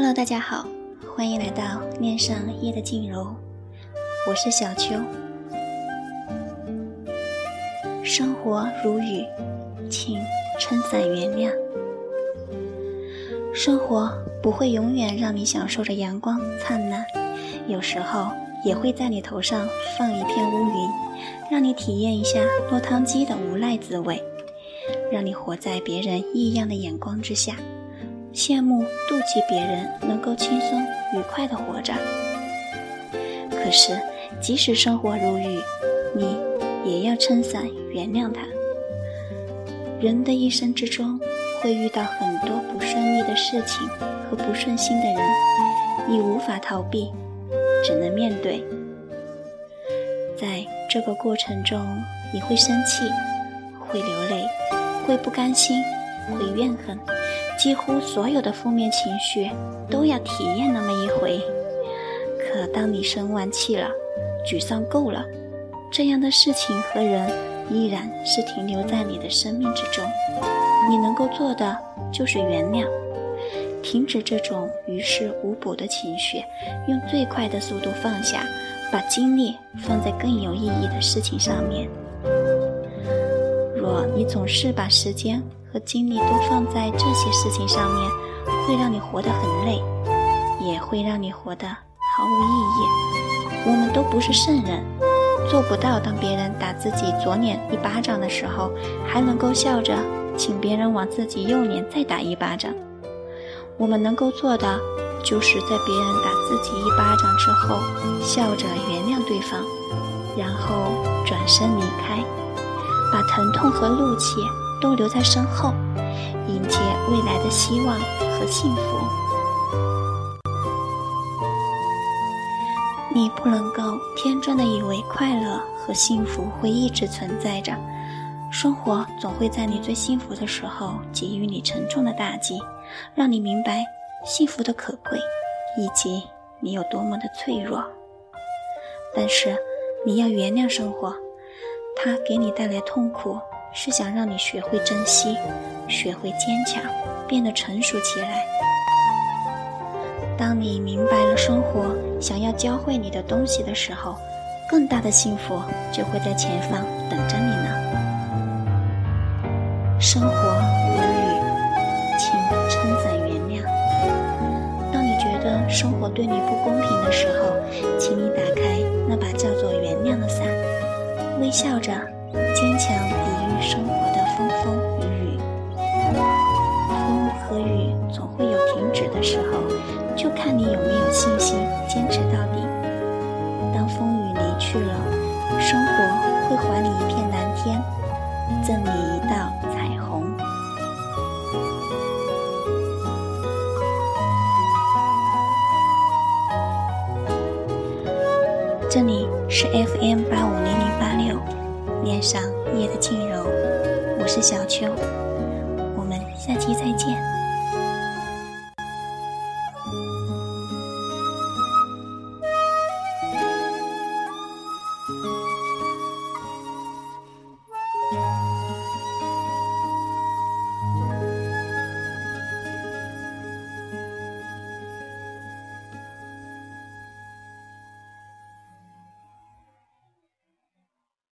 Hello，大家好，欢迎来到恋上夜的静柔，我是小秋。生活如雨，请撑伞原谅。生活不会永远让你享受着阳光灿烂，有时候也会在你头上放一片乌云，让你体验一下落汤鸡的无奈滋味，让你活在别人异样的眼光之下。羡慕、妒忌别人能够轻松愉快的活着，可是即使生活如雨，你也要撑伞原谅它。人的一生之中会遇到很多不顺利的事情和不顺心的人，你无法逃避，只能面对。在这个过程中，你会生气，会流泪，会不甘心，会怨恨。几乎所有的负面情绪都要体验那么一回，可当你生完气了，沮丧够了，这样的事情和人依然是停留在你的生命之中。你能够做的就是原谅，停止这种于事无补的情绪，用最快的速度放下，把精力放在更有意义的事情上面。若你总是把时间，和精力都放在这些事情上面，会让你活得很累，也会让你活得毫无意义。我们都不是圣人，做不到当别人打自己左脸一巴掌的时候，还能够笑着请别人往自己右脸再打一巴掌。我们能够做的，就是在别人打自己一巴掌之后，笑着原谅对方，然后转身离开，把疼痛和怒气。都留在身后，迎接未来的希望和幸福。你不能够天真的以为快乐和幸福会一直存在着，生活总会在你最幸福的时候给予你沉重的打击，让你明白幸福的可贵，以及你有多么的脆弱。但是你要原谅生活，它给你带来痛苦。是想让你学会珍惜，学会坚强，变得成熟起来。当你明白了生活想要教会你的东西的时候，更大的幸福就会在前方等着你呢。生活如雨，请撑伞原谅。当你觉得生活对你不公平的时候，请你打开那把叫做原谅的伞，微笑着，坚强。生活的风风雨雨，风和雨总会有停止的时候，就看你有没有信心坚持到底。当风雨离去了，生活会还你一片蓝天，赠你一道彩虹。这里是 FM 八五零零八六，爱上夜的静柔。我是小秋，我们下期再见。